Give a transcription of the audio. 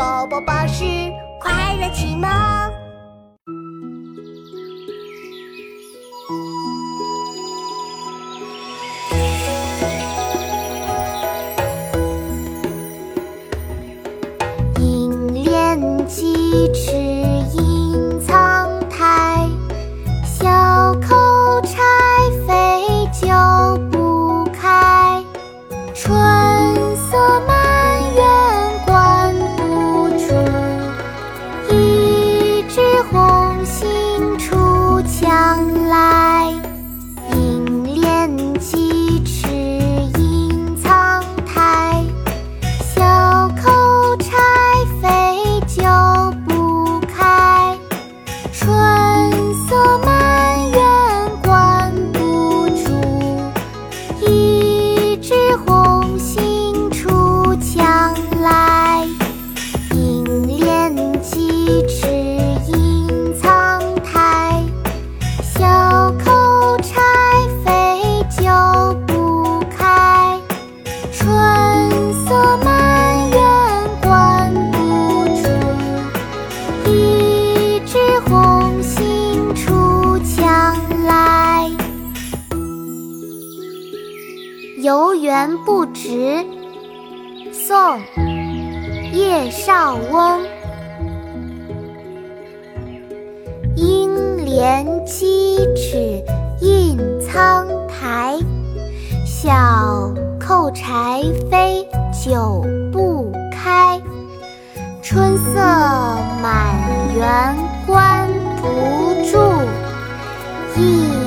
宝宝巴士快乐启蒙。银莲几游园不值，宋·叶绍翁。应怜几尺印苍苔，小扣柴扉久不开。春色满园关不住，一